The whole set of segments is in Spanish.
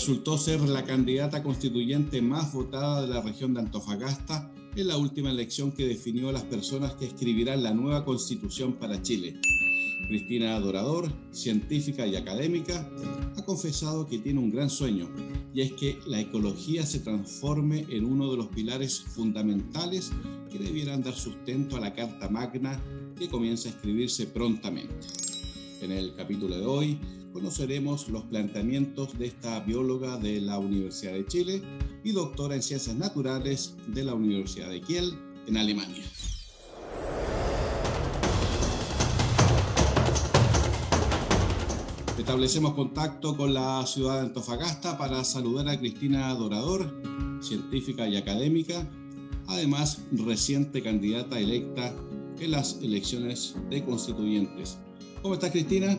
Resultó ser la candidata constituyente más votada de la región de Antofagasta en la última elección que definió a las personas que escribirán la nueva constitución para Chile. Cristina Adorador, científica y académica, ha confesado que tiene un gran sueño, y es que la ecología se transforme en uno de los pilares fundamentales que debieran dar sustento a la Carta Magna que comienza a escribirse prontamente. En el capítulo de hoy conoceremos los planteamientos de esta bióloga de la Universidad de Chile y doctora en Ciencias Naturales de la Universidad de Kiel en Alemania. Establecemos contacto con la ciudad de Antofagasta para saludar a Cristina Dorador, científica y académica, además reciente candidata electa en las elecciones de constituyentes. ¿Cómo estás, Cristina?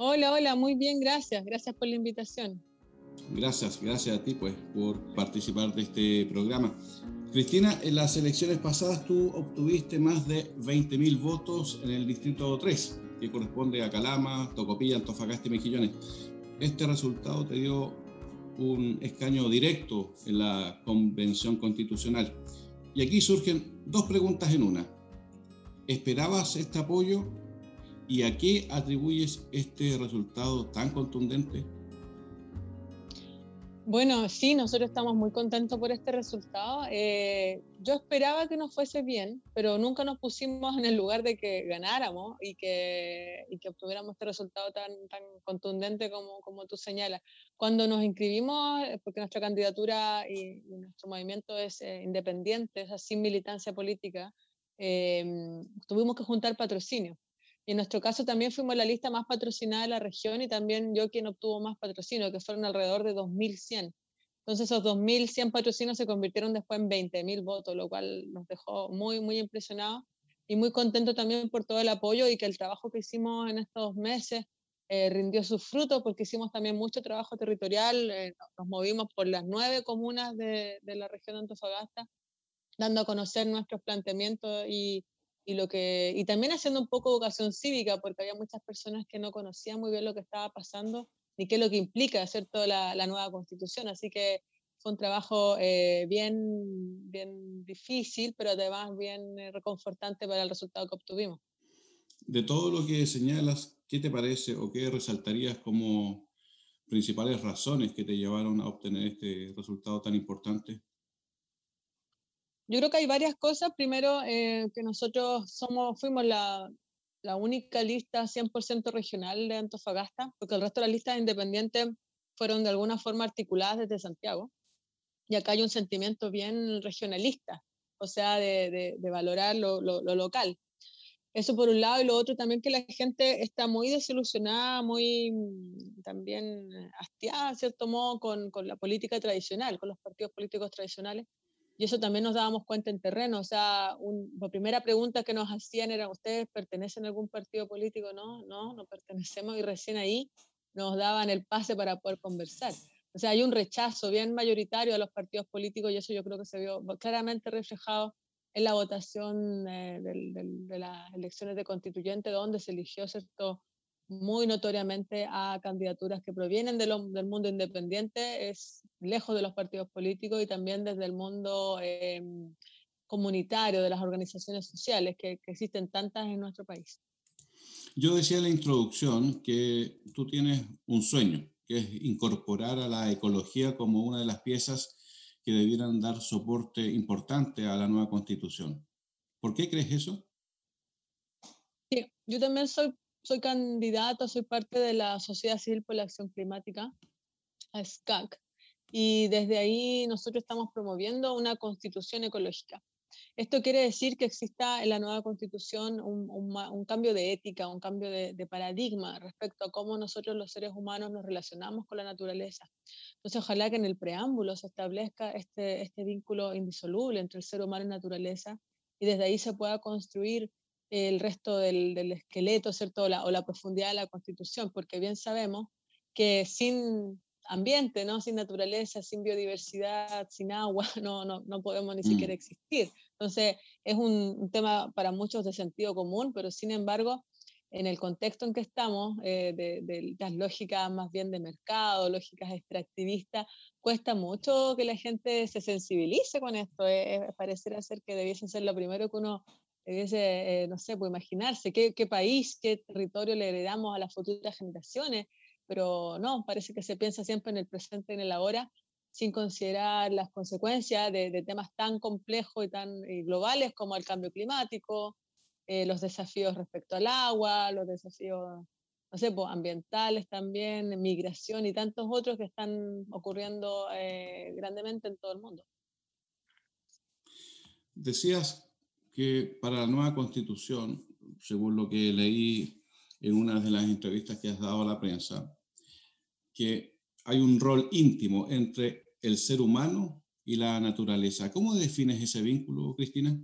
Hola, hola, muy bien, gracias. Gracias por la invitación. Gracias, gracias a ti pues, por participar de este programa. Cristina, en las elecciones pasadas tú obtuviste más de 20.000 votos en el Distrito 3 que corresponde a Calama, Tocopilla, Antofagasta y Mejillones. Este resultado te dio un escaño directo en la Convención Constitucional. Y aquí surgen dos preguntas en una. ¿Esperabas este apoyo y a qué atribuyes este resultado tan contundente? Bueno, sí, nosotros estamos muy contentos por este resultado. Eh, yo esperaba que nos fuese bien, pero nunca nos pusimos en el lugar de que ganáramos y que, y que obtuviéramos este resultado tan, tan contundente como, como tú señalas. Cuando nos inscribimos, eh, porque nuestra candidatura y, nuestro movimiento es eh, independiente, es sin militancia política, tuvimos que juntar patrocinio. En nuestro caso también fuimos la lista más patrocinada de la región y también yo quien obtuvo más patrocinio, que fueron alrededor de 2.100. Entonces esos 2.100 patrocinios se convirtieron después en 20.000 votos, lo cual nos dejó muy, muy impresionados y muy contentos también por todo el apoyo y que el trabajo que hicimos en estos meses eh, rindió sus frutos porque hicimos también mucho trabajo territorial, eh, nos movimos por las nueve comunas de, de, la región de Antofagasta, dando a conocer nuestros planteamientos y, y, lo que, y también haciendo un poco vocación cívica, porque había muchas personas que no conocían muy bien lo que estaba pasando ni qué es lo que implica toda la, la nueva constitución. Así que fue un trabajo eh, bien, bien difícil, pero además bien eh, reconfortante para el resultado que obtuvimos. De todo lo que señalas, ¿qué te parece o qué resaltarías como principales razones que te llevaron a obtener este resultado tan importante? Yo creo que hay varias cosas. Primero, eh, que nosotros somos, fuimos la, la única lista 100% regional de Antofagasta, porque el resto de las listas independientes fueron de alguna forma articuladas desde Santiago. Y acá hay un sentimiento bien regionalista, o sea, de, de, valorar lo, lo, lo, local. Eso por un lado, y lo otro también que la gente está muy desilusionada, muy mm, también hastiada, cierto modo, con, con la política tradicional, con los partidos políticos tradicionales y eso también nos dábamos cuenta en terreno. O sea, la primera pregunta que nos hacían era, ¿ustedes pertenecen a algún partido político? No, no, no pertenecemos y recién ahí nos daban el pase para poder conversar. O sea, hay un rechazo bien mayoritario a los partidos políticos y eso yo creo que se vio claramente reflejado en la votación eh, de las elecciones de constituyente, donde se eligió cierto muy notoriamente a candidaturas que provienen del mundo independiente, es lejos de los partidos políticos y también desde el mundo em, comunitario, de las organizaciones sociales, que, que, existen tantas en nuestro país. Yo decía en la introducción que tú tienes un sueño, que es incorporar a la ecología como una de las piezas que debieran dar soporte importante a la nueva constitución. ¿Por qué crees eso? Sí, yo también soy soy candidata, soy parte de la Sociedad Civil por la Acción Climática, SCAC, y desde ahí nosotros estamos promoviendo una constitución ecológica. Esto quiere decir que exista en la nueva constitución un, cambio de ética, un cambio de, paradigma respecto a cómo nosotros los seres humanos nos relacionamos con la naturaleza. Entonces, ojalá que en el preámbulo se establezca este, este vínculo indisoluble entre el ser humano y naturaleza y desde ahí se pueda construir el resto del, esqueleto, ¿cierto? O la, o la profundidad de la constitución, porque bien sabemos que sin ambiente, ¿no? Sin naturaleza, sin biodiversidad, sin agua, no, no, no podemos ni siquiera mm. existir. Entonces, es un, tema para muchos de sentido común, pero sin embargo, en el contexto en que estamos, eh, de, las lógicas más bien de mercado, lógicas extractivistas, cuesta mucho que la gente se sensibilice con esto. Eh, pareciera ser que debiese ser lo primero que uno debiese, eh, no sé, pues imaginarse qué, qué país, qué territorio le heredamos a las futuras generaciones, pero no, parece que se piensa siempre en el presente y en el ahora, sin considerar las consecuencias de, temas tan complejos y tan globales como el cambio climático, eh, los desafíos respecto al agua, los desafíos, no sé, pues, ambientales también, migración y tantos otros que están ocurriendo eh, grandemente en todo el mundo. Decías que para la nueva constitución, según lo que leí en una de las entrevistas que has dado a la prensa, que hay un rol íntimo entre el ser humano y la naturaleza. ¿Cómo defines ese vínculo, Cristina?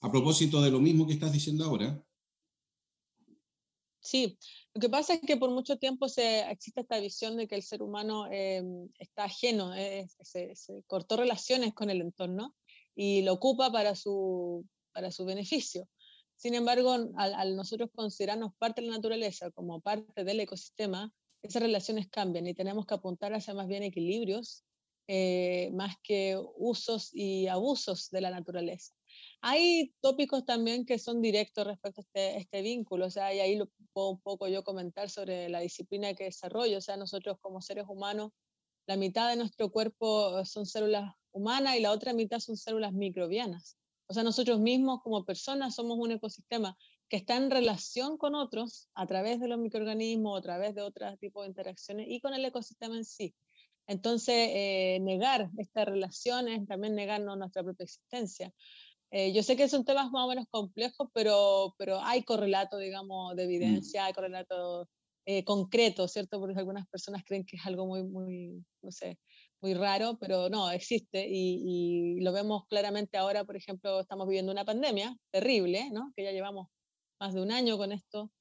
A propósito de lo mismo que estás diciendo ahora. Sí, lo que pasa es que por mucho tiempo se, existe esta visión de que el ser humano em, está ajeno, se, cortó relaciones con el entorno y lo ocupa para su, para su beneficio. Sin embargo, al, al, nosotros considerarnos parte de la naturaleza como parte del ecosistema, esas relaciones cambian y tenemos que apuntar hacia más bien equilibrios, eh, más que usos y abusos de la naturaleza. Hay tópicos también que son directos respecto a este, este vínculo, o sea, y ahí lo puedo un poco yo comentar sobre la disciplina que desarrollo, o sea, nosotros como seres humanos, la mitad de nuestro cuerpo son células humanas y la otra mitad son células microbianas. O sea, nosotros mismos como personas somos un ecosistema que está en relación con otros a través de los microorganismos, a través de otros tipos de interacciones y con el ecosistema en sí. Entonces, eh, negar estas relaciones, también negarnos nuestra propia existencia. Eh, yo sé que son temas más o menos complejos, pero, pero hay correlato, digamos, de mm. evidencia, hay correlato eh, concreto, ¿cierto? Porque algunas personas creen que es algo muy, muy, no sé, muy raro, pero no, existe y, y, lo vemos claramente ahora, por ejemplo, estamos viviendo una pandemia terrible, ¿no? Que ya llevamos más de un año con esto,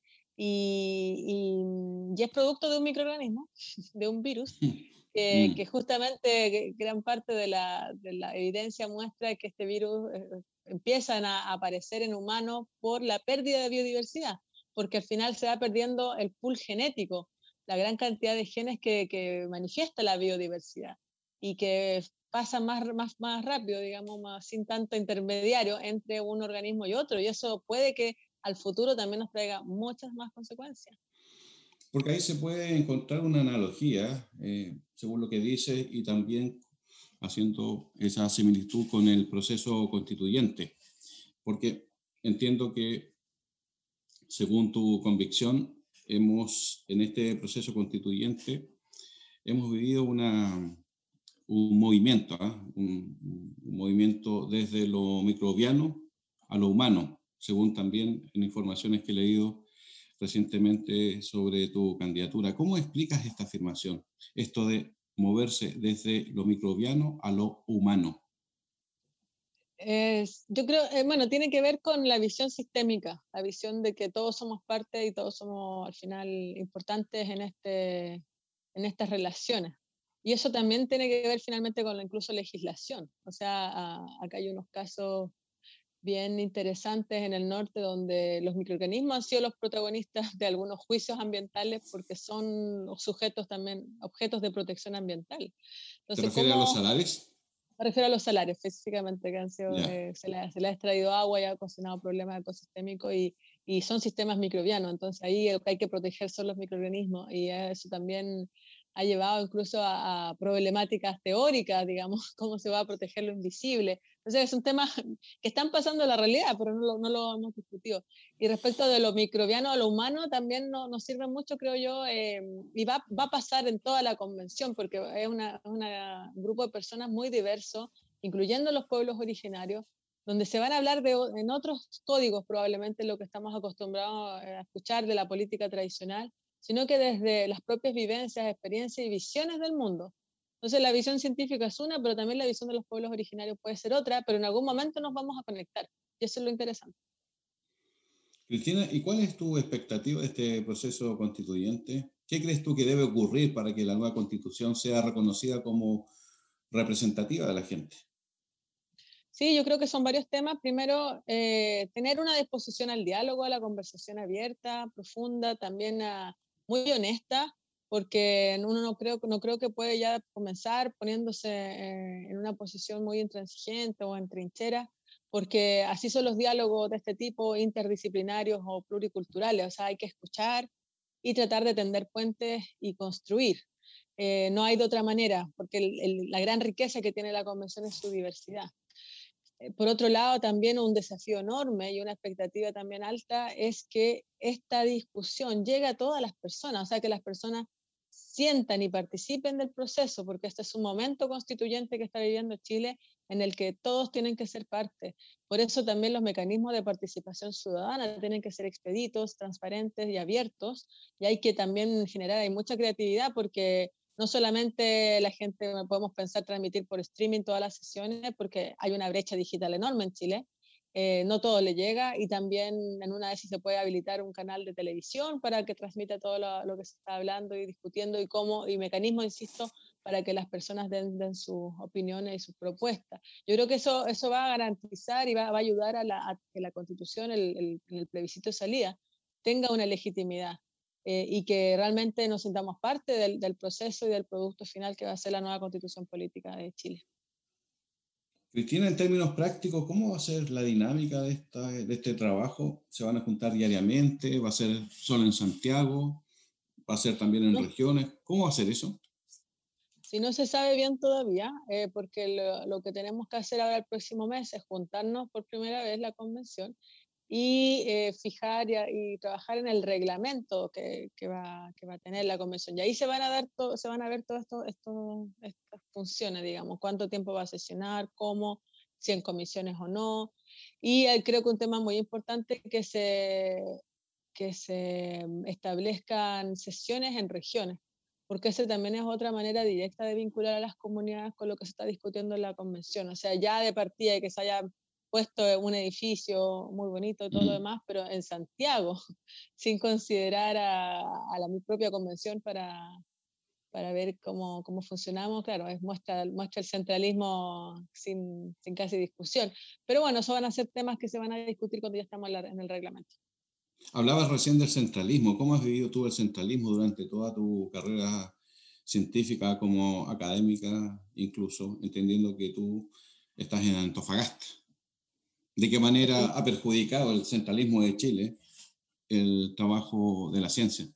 y, y, es producto de un microorganismo, de un virus, mm. que, justamente gran parte de la, de la, evidencia muestra que este virus eh, empieza a aparecer en humanos por la pérdida de biodiversidad, porque al final se va perdiendo el pool genético, la gran cantidad de genes que, que manifiesta la biodiversidad y que pasa más, más, más rápido, digamos, más, sin tanto intermediario entre un organismo y otro. Y eso puede que al futuro también nos traiga muchas más consecuencias. Porque ahí se puede encontrar una analogía, eh, según lo que dice, y también haciendo esa similitud con el proceso constituyente. Porque entiendo que, según tu convicción, hemos, en este proceso constituyente, hemos vivido una, un movimiento, ¿ah? un, un, movimiento desde lo microbiano a lo humano, según también en informaciones que he leído recientemente sobre tu candidatura. ¿Cómo explicas esta afirmación? Esto de moverse desde lo microbiano a lo humano. Yo creo, eh, bueno, tiene que ver con la visión sistémica, la visión de que todos somos parte y todos somos al final importantes en, este, en estas relaciones. Y eso también tiene que ver finalmente con la incluso legislación. O sea, acá hay unos casos bien interesantes en el norte donde los microorganismos han sido los protagonistas de algunos juicios ambientales porque son sujetos también, objetos de protección ambiental. ¿Te refieres a los salares? Me refiero a los salares específicamente, que han sido, eh, se, le, ha extraído agua y ha ocasionado problemas ecosistémicos y, y son sistemas microbianos, entonces ahí lo que hay que proteger son los microorganismos y eso también ha llevado incluso a, problemáticas teóricas, digamos, cómo se va a proteger lo invisible. Entonces es un tema que están pasando en la realidad, pero no lo, no lo hemos discutido. Y respecto de lo microbiano a lo humano, también no, nos sirve mucho, creo yo, eh, y va, va, a pasar en toda la convención, porque es un grupo de personas muy diverso, incluyendo los pueblos originarios, donde se van a hablar de, en otros códigos probablemente lo que estamos acostumbrados a escuchar de la política tradicional, sino que desde las propias vivencias, experiencias y visiones del mundo. Entonces la visión científica es una, pero también la visión de los pueblos originarios puede ser otra, pero en algún momento nos vamos a conectar. Y eso es lo interesante. Cristina, ¿y cuál es tu expectativa de este proceso constituyente? ¿Qué crees tú que debe ocurrir para que la nueva constitución sea reconocida como representativa de la gente? Sí, yo creo que son varios temas. Primero, eh, tener una disposición al diálogo, a la conversación abierta, profunda, también a, muy honesta, porque uno no creo, no creo que puede ya comenzar poniéndose eh, en una posición muy intransigente o en trinchera, porque así son los diálogos de este tipo, interdisciplinarios o pluriculturales, o sea, hay que escuchar y tratar de tender puentes y construir. Eh, no hay de otra manera, porque la gran riqueza que tiene la convención es su diversidad. Eh, por otro lado, también un desafío enorme y una expectativa también alta es que esta discusión llegue a todas las personas, o sea, que las personas sientan y participen del proceso, porque este es un momento constituyente que está viviendo Chile en el que todos tienen que ser parte. Por eso también los mecanismos de participación ciudadana tienen que ser expeditos, transparentes y abiertos, y hay que también generar, hay mucha creatividad porque no solamente la gente podemos pensar transmitir por streaming todas las sesiones, porque hay una brecha digital enorme en Chile, eh, no todo le llega y también en una vez se puede habilitar un canal de televisión para que transmita todo lo, que se está hablando y discutiendo y cómo, y mecanismos, insisto, para que las personas den, sus opiniones y sus propuestas. Yo creo que eso, eso va a garantizar y va, a ayudar a, que la constitución, el, el, plebiscito de salida, tenga una legitimidad. Eh, y que realmente nos sintamos parte del, del proceso y del producto final que va a ser la nueva constitución política de Chile. Cristina, en términos prácticos, ¿cómo va a ser la dinámica de, esta, de este trabajo? ¿Se van a juntar diariamente? ¿Va a ser solo en Santiago? ¿Va a ser también en regiones? ¿Cómo va a ser eso? Si no se sabe bien todavía, eh, porque lo, lo, que tenemos que hacer ahora el próximo mes es juntarnos por primera vez la convención y eh, fijar y, trabajar en el reglamento que, que, va, que va a tener la convención. Y ahí se van a, dar se van a ver todas estas funciones, digamos, cuánto tiempo va a sesionar, cómo, si en comisiones o no. Y creo que un tema muy importante que se, que se establezcan sesiones en regiones, porque esa también es otra manera directa de vincular a las comunidades con lo que se está discutiendo en la convención. O sea, ya de partida de que se haya puesto un edificio muy bonito y todo lo demás, pero en Santiago, sin considerar a, la mi propia convención para, para ver cómo, cómo, funcionamos, claro, es muestra, muestra el centralismo sin, sin, casi discusión. Pero bueno, eso van a ser temas que se van a discutir cuando ya estamos en el reglamento. Hablabas recién del centralismo. ¿Cómo has vivido tú el centralismo durante toda tu carrera científica como académica, incluso entendiendo que tú estás en Antofagasta? De qué manera ha perjudicado el centralismo de Chile el trabajo de la ciencia.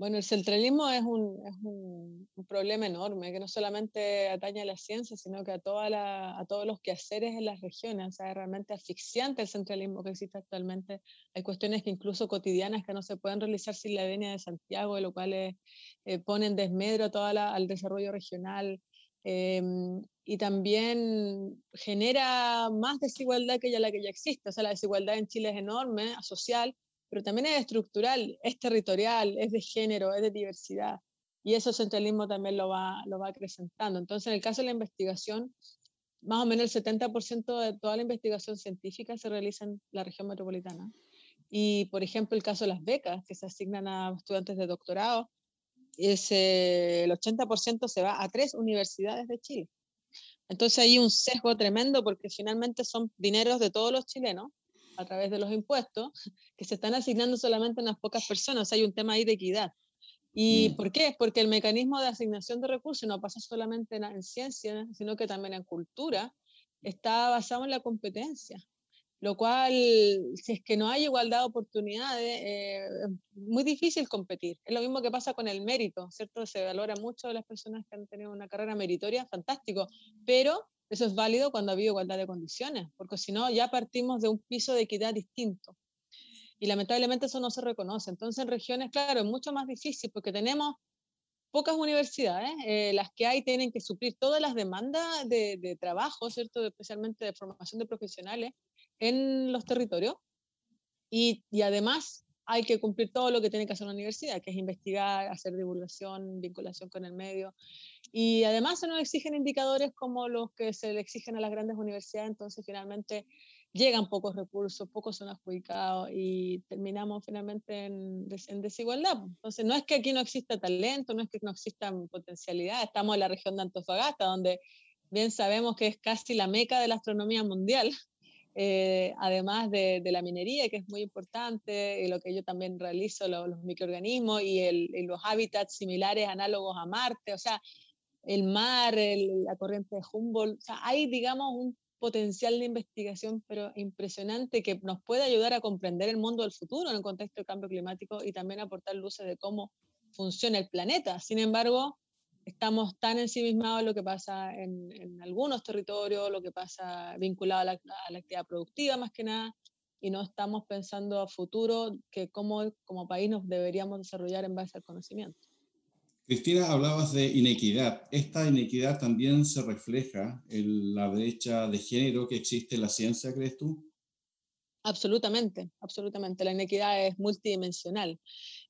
Bueno, el centralismo es un, es un, problema enorme que no solamente atañe a la ciencia, sino que a, toda la, a todos los quehaceres en las regiones. O sea, es realmente asfixiante el centralismo que existe actualmente. Hay cuestiones que incluso cotidianas que no se pueden realizar sin la venia de Santiago, de lo cual eh, ponen desmedro toda la, al desarrollo regional. Em, y también genera más desigualdad que ya la que ya existe. O sea, la desigualdad en Chile es enorme, social, pero también es estructural, es territorial, es de género, es de diversidad. Y eso el centralismo también lo va, lo va acrecentando. Entonces, en el caso de la investigación, más o menos el 70% de toda la investigación científica se realiza en la región metropolitana. Y, por ejemplo, el caso de las becas que se asignan a estudiantes de doctorado, ese, el 80% se va a tres universidades de Chile. Entonces hay un sesgo tremendo porque finalmente son dineros de todos los chilenos a través de los impuestos que se están asignando solamente a unas pocas personas. Hay un tema ahí de equidad. ¿Y mm. por qué? Porque el mecanismo de asignación de recursos no pasa solamente en, en ciencia, sino que también en cultura, está basado en la competencia. Lo cual, si es que no hay igualdad de oportunidades, eh, es muy difícil competir. Es lo mismo que pasa con el mérito, ¿cierto? Se valora mucho a las personas que han tenido una carrera meritoria, fantástico, pero eso es válido cuando ha habido igualdad de condiciones, porque si no, ya partimos de un piso de equidad distinto. Y lamentablemente eso no se reconoce. Entonces, en regiones, claro, es mucho más difícil porque tenemos pocas universidades, eh, las que hay tienen que suplir todas las demandas de, de trabajo, ¿cierto? Especialmente de formación de profesionales en los territorios. Y, y, además hay que cumplir todo lo que tiene que hacer la universidad, que es investigar, hacer divulgación, vinculación con el medio. Y además se nos exigen indicadores como los que se le exigen a las grandes universidades, entonces finalmente llegan pocos recursos, pocos son adjudicados y terminamos finalmente en, en, desigualdad. Entonces, no es que aquí no exista talento, no es que no exista potencialidad, estamos en la región de Antofagasta, donde bien sabemos que es casi la meca de la astronomía mundial, eh, además de, de, la minería, que es muy importante, y lo que yo también realizo, lo, los microorganismos y, el, y, los hábitats similares, análogos a Marte, o sea, el mar, el, la corriente de Humboldt, o sea, hay, digamos, un potencial de investigación, pero impresionante, que nos puede ayudar a comprender el mundo del futuro en el contexto del cambio climático y también aportar luces de cómo funciona el planeta. Sin embargo, estamos tan ensimismados en lo que pasa en, en algunos territorios, lo que pasa vinculado a la, a la, actividad productiva más que nada, y no estamos pensando a futuro que cómo como país nos deberíamos desarrollar en base al conocimiento. Cristina, hablabas de inequidad. ¿Esta inequidad también se refleja en la brecha de género que existe en la ciencia, crees tú? Absolutamente, absolutamente. La inequidad es multidimensional.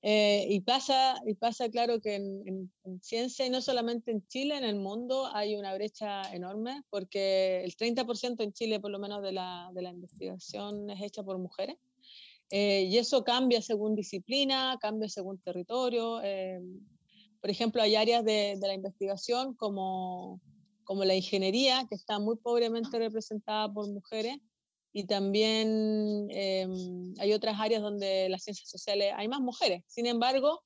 Eh, y, pasa, y pasa, claro, que en, en, en, ciencia, y no solamente en Chile, en el mundo hay una brecha enorme, porque el 30% en Chile, por lo menos, de la, de la investigación es hecha por mujeres. Eh, y eso cambia según disciplina, cambia según territorio. Eh, por ejemplo, hay áreas de, de la investigación como, como la ingeniería, que está muy pobremente representada por mujeres, y también eh, hay otras áreas donde las ciencias sociales hay más mujeres. Sin embargo,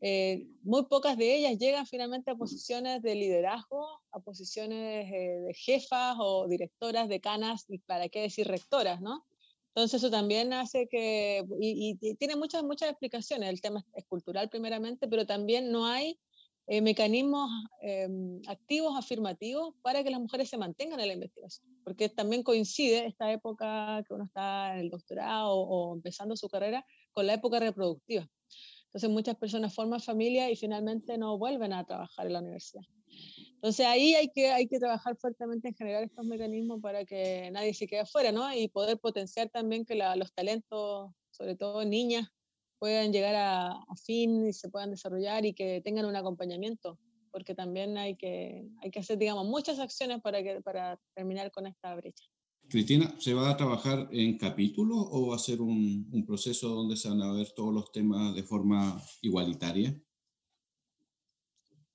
eh, muy pocas de ellas llegan finalmente a posiciones de liderazgo, a posiciones eh, de jefas o directoras, decanas, y para qué decir rectoras, ¿no? Entonces eso también hace que, y, y, tiene muchas, muchas explicaciones, el tema es cultural primeramente, pero también no hay eh, mecanismos eh, activos, afirmativos, para que las mujeres se mantengan en la investigación, porque también coincide esta época que uno está en el doctorado o, o empezando su carrera con la época reproductiva. Entonces muchas personas forman familia y finalmente no vuelven a trabajar en la universidad. Entonces ahí hay que, hay que trabajar fuertemente en generar estos mecanismos para que nadie se quede afuera, ¿no? Y poder potenciar también que la, los talentos, sobre todo niñas, puedan llegar a, a, fin y se puedan desarrollar y que tengan un acompañamiento, porque también hay que, hay que hacer, digamos, muchas acciones para, que, para terminar con esta brecha. Cristina, ¿se va a trabajar en capítulos o va a ser un, un proceso donde se van a ver todos los temas de forma igualitaria?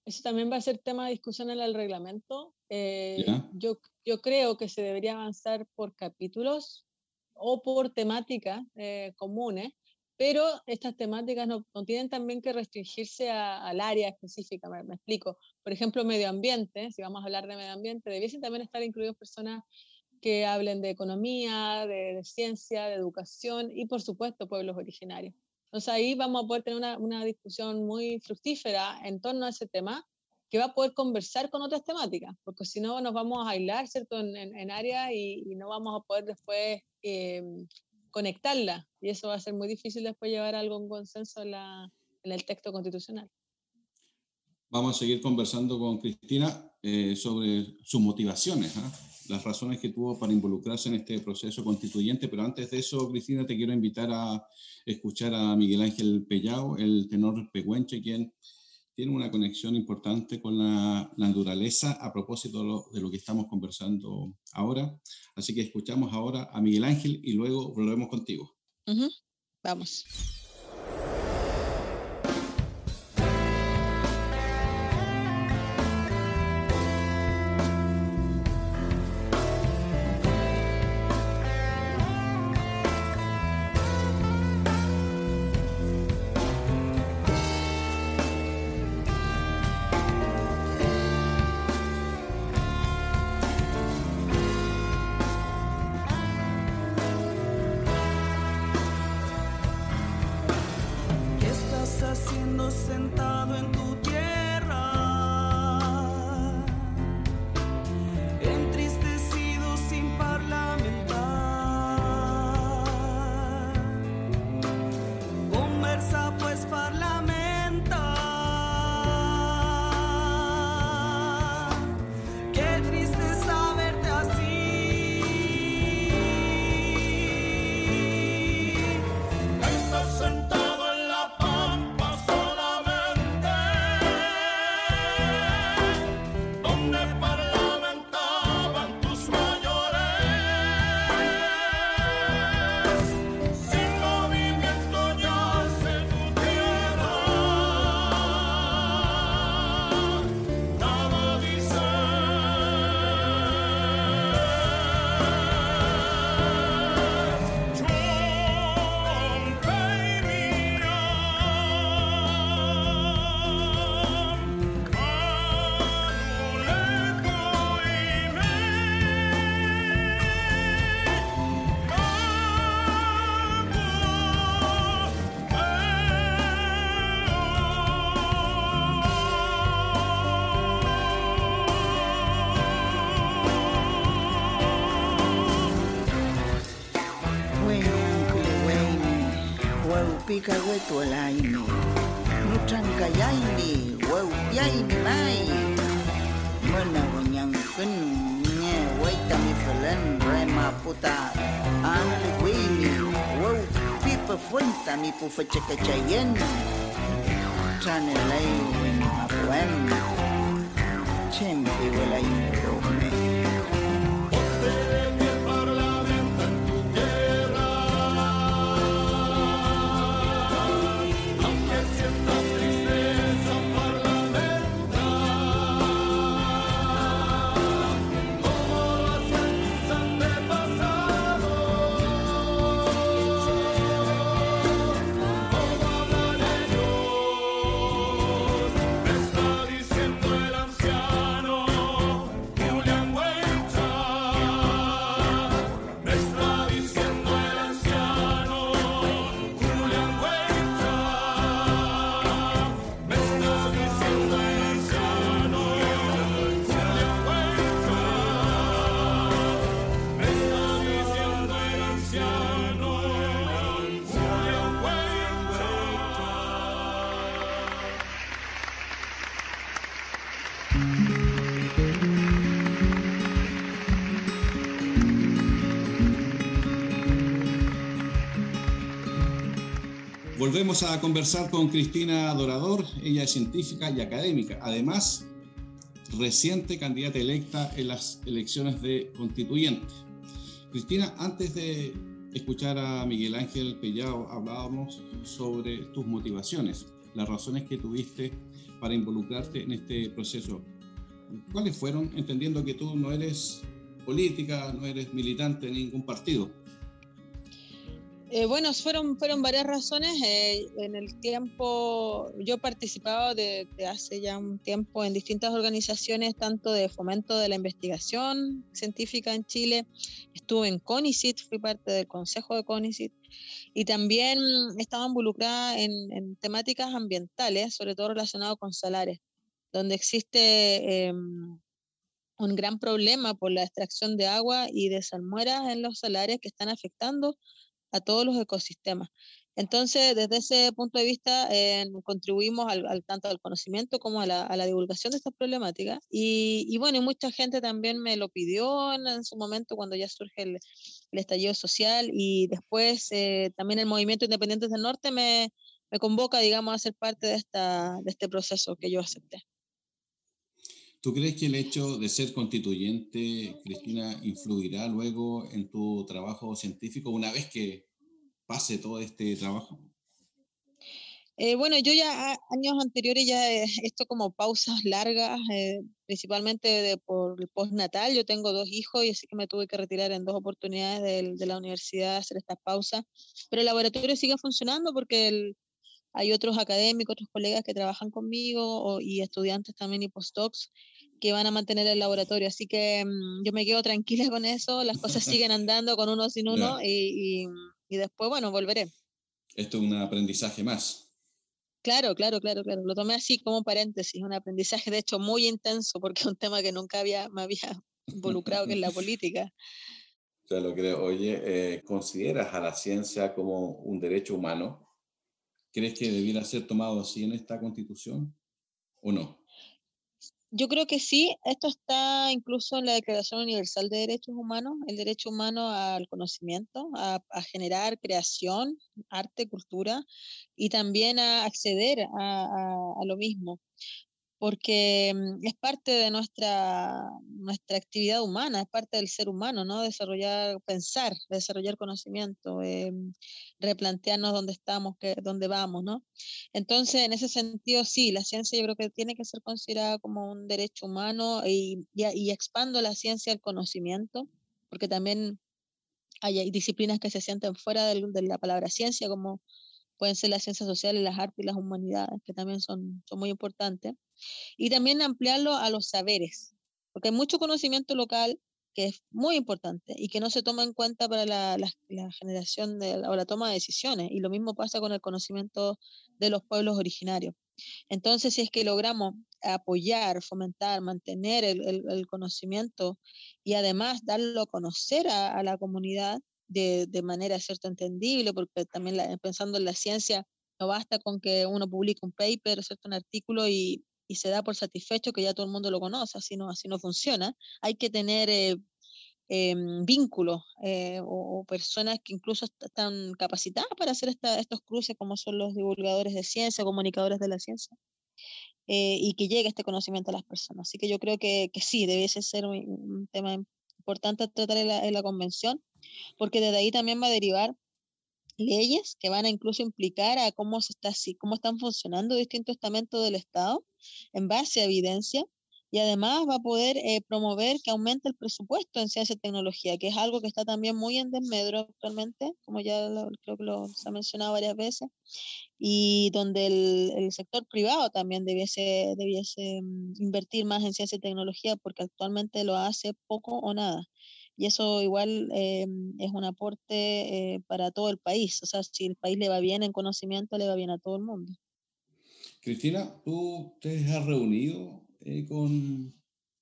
Eso también va a ser tema de discusión en el reglamento. Eh, yo, yo creo que se debería avanzar por capítulos o por temáticas eh, comunes, pero estas temáticas no, no, tienen también que restringirse a, al área específica, me, me, explico. Por ejemplo, medio ambiente, si vamos a hablar de medio ambiente, debiesen también estar incluidos personas que hablen de economía, de, de ciencia, de educación y, por supuesto, pueblos originarios. Entonces ahí vamos a poder tener una, una, discusión muy fructífera en torno a ese tema que va a poder conversar con otras temáticas, porque si no nos vamos a aislar, ¿cierto?, en, en, en áreas y, y, no vamos a poder después eh, conectarla. Y eso va a ser muy difícil después llevar algo en consenso en, la, en el texto constitucional. Vamos a seguir conversando con Cristina eh, sobre sus motivaciones. ¿eh? las razones que tuvo para involucrarse en este proceso constituyente, pero antes de eso, Cristina, te quiero invitar a escuchar a Miguel Ángel Pellao, el tenor pehuenche, quien tiene una conexión importante con la, la naturaleza a propósito de lo, que estamos conversando ahora. Así que escuchamos ahora a Miguel Ángel y luego volvemos contigo. Vamos. sentado em tu pika wetualaymi muchankallaymi wawyaymi may mana wiñankun ña waytami falan rema puta. Anliwiymi wawpipa fuentami pufachakachayan chanelay winapuan chempi wilaynirumi Volvemos a conversar con Cristina Dorador, ella es científica y académica, además reciente candidata electa en las elecciones de constituyente. Cristina, antes de escuchar a Miguel Ángel Pellao, hablábamos sobre tus motivaciones, las razones que tuviste para involucrarte en este proceso. ¿Cuáles fueron, entendiendo que tú no eres política, no eres militante de ningún partido? Eh, bueno, fueron, fueron varias razones. Eh, en el tiempo, yo he participado desde de hace ya un tiempo en distintas organizaciones, tanto de fomento de la investigación científica en Chile. Estuve en CONICIT, fui parte del consejo de CONICIT. Y también estaba involucrada en, en temáticas ambientales, sobre todo relacionadas con salares, donde existe em, un gran problema por la extracción de agua y de salmueras en los salares que están afectando a todos los ecosistemas. Entonces, desde ese punto de vista, eh, contribuimos al, tanto al conocimiento como a la, divulgación de estas problemáticas. Y, y, bueno, mucha gente también me lo pidió en, su momento cuando ya surge el, el estallido social y después eh, también el movimiento Independientes del Norte me, me convoca, digamos, a ser parte de, esta, de este proceso que yo acepté. ¿Tú crees que el hecho de ser constituyente, Cristina, influirá luego en tu trabajo científico una vez que pase todo este trabajo? Eh, bueno, yo ya años anteriores ya he hecho como pausas largas, eh, principalmente de, por el postnatal. Yo tengo dos hijos y así que me tuve que retirar en dos oportunidades de, de la universidad a hacer estas pausas. Pero el laboratorio sigue funcionando porque el, hay otros académicos, otros colegas que trabajan conmigo y estudiantes también y postdocs que van a mantener el laboratorio. Así que mm, yo me quedo tranquila con eso, las cosas siguen andando con uno sin uno y, y, después, bueno, volveré. Esto es un aprendizaje más. Claro, claro, claro, claro. Lo tomé así como paréntesis, un aprendizaje de hecho muy intenso porque es un tema que nunca había, me había involucrado que es la política. Ya lo creo. Oye, eh, ¿consideras a la ciencia como un derecho humano? ¿Crees que debiera ser tomado así en esta constitución o no? Yo creo que sí, esto está incluso en la Declaración Universal de Derechos Humanos, el derecho humano al conocimiento, a, generar creación, arte, cultura y también a acceder a lo mismo porque mm, es parte de nuestra, nuestra actividad humana, es parte del ser humano, ¿no? Desarrollar, pensar, desarrollar conocimiento, eh, replantearnos dónde estamos, qué, dónde vamos, ¿no? Entonces, en ese sentido, sí, la ciencia yo creo que tiene que ser considerada como un derecho humano y, y, y expando la ciencia al conocimiento, porque también hay, hay disciplinas que se sienten fuera de, de la palabra ciencia, como pueden ser las ciencias sociales, las artes y las humanidades, que también son, son muy importantes. Y también ampliarlo a los saberes, porque hay mucho conocimiento local que es muy importante y que no se toma en cuenta para la, la, generación de, o la toma de decisiones. Y lo mismo pasa con el conocimiento de los pueblos originarios. Entonces, si es que logramos apoyar, fomentar, mantener el, el, conocimiento y además darlo a conocer a la comunidad, de, de manera cierto entendible, porque también pensando en la ciencia, no basta con que uno publique un paper, ¿cierto? un artículo y, y se da por satisfecho que ya todo el mundo lo conoce, así no, así no funciona. Hay que tener eh, em, vínculos eh, o, personas que incluso están capacitadas para hacer estos cruces, como son los divulgadores de ciencia, comunicadores de la ciencia, eh, y que llegue este conocimiento a las personas. Así que yo creo que, que sí, debiese ser un, tema importante tratar en la, en la convención, porque desde ahí también va a derivar leyes que van a incluso implicar a cómo, se está, cómo están funcionando distintos estamentos del Estado en base a evidencia y además va a poder eh, promover que aumente el presupuesto en ciencia y tecnología, que es algo que está también muy en desmedro actualmente, como ya creo que lo se ha mencionado varias veces, y donde el, el sector privado también debiese, debiese mm, invertir más en ciencia y tecnología, porque actualmente lo hace poco o nada. Y eso igual eh, es un aporte eh, para todo el país. O sea, si el país le va bien en conocimiento, le va bien a todo el mundo. Cristina, ¿tú te has reunido eh, con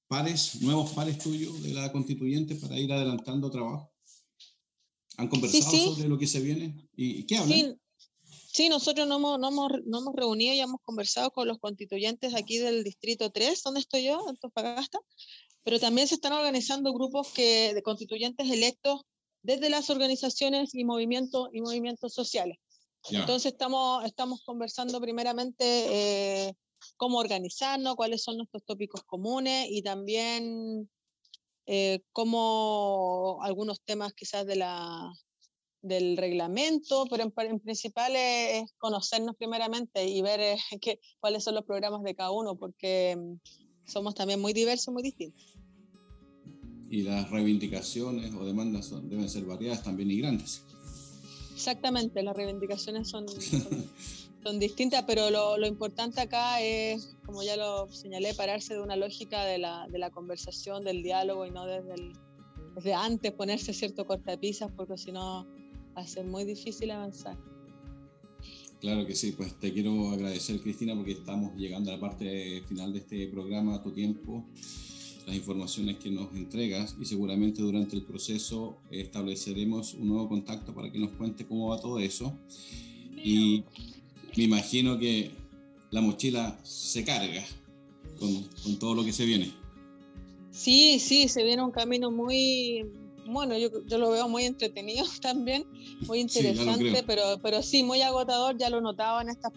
pares, nuevos pares tuyos de la constituyente para ir adelantando trabajo? ¿Han conversado sobre lo que se viene? ¿Y qué hablan? Sí. nosotros no hemos, no, hemos, no hemos reunido y hemos conversado con los constituyentes aquí del Distrito 3, donde estoy yo, en pero también se están organizando grupos que, de constituyentes electos desde las organizaciones y movimientos, y movimientos sociales. Entonces estamos, estamos conversando primeramente eh, cómo organizarnos, cuáles son nuestros tópicos comunes y también eh, cómo algunos temas quizás de la, del reglamento, pero en, en principal es conocernos primeramente y ver eh, cuáles son los programas de cada uno, porque somos también muy diversos, muy distintos. Y las reivindicaciones o demandas deben ser variadas también y grandes. Exactamente, las reivindicaciones son, son, distintas, pero lo, lo, importante acá es, como ya lo señalé, pararse de una lógica de la, de la conversación, del diálogo y no desde, desde antes ponerse cierto cortapisas, porque si no va a ser muy difícil avanzar. Claro que sí, pues te quiero agradecer Cristina porque estamos llegando a la parte final de este programa, a tu tiempo, las informaciones que nos entregas y seguramente durante el proceso estableceremos un nuevo contacto para que nos cuente cómo va todo eso. Y me imagino que la mochila se carga con, con todo lo que se viene. Sí, sí, se viene un camino muy, bueno, yo, yo, lo veo muy entretenido también, muy interesante, pero, pero sí, muy agotador, ya lo notaba en estas,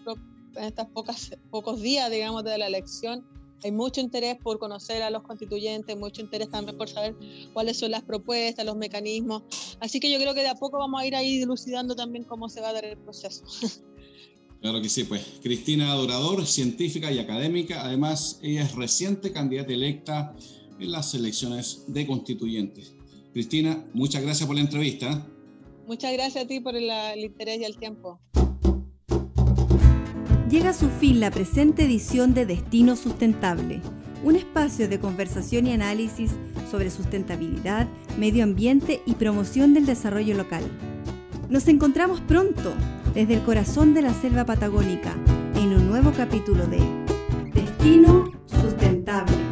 en estas pocas, pocos días, digamos, de la elección. Hay mucho interés por conocer a los constituyentes, mucho interés también por saber cuáles son las propuestas, los mecanismos. Así que yo creo que de a poco vamos a ir ahí dilucidando también cómo se va a dar el proceso. Claro que sí, pues Cristina Adorador, científica y académica, además ella es reciente candidata electa en las elecciones de constituyentes. Cristina, muchas gracias por la entrevista. Muchas gracias a ti por el, interés y el tiempo. Llega a su fin la presente edición de Destino Sustentable, un espacio de conversación y análisis sobre sustentabilidad, medio ambiente y promoción del desarrollo local. Nos encontramos pronto desde el corazón de la selva patagónica en un nuevo capítulo de Destino Sustentable.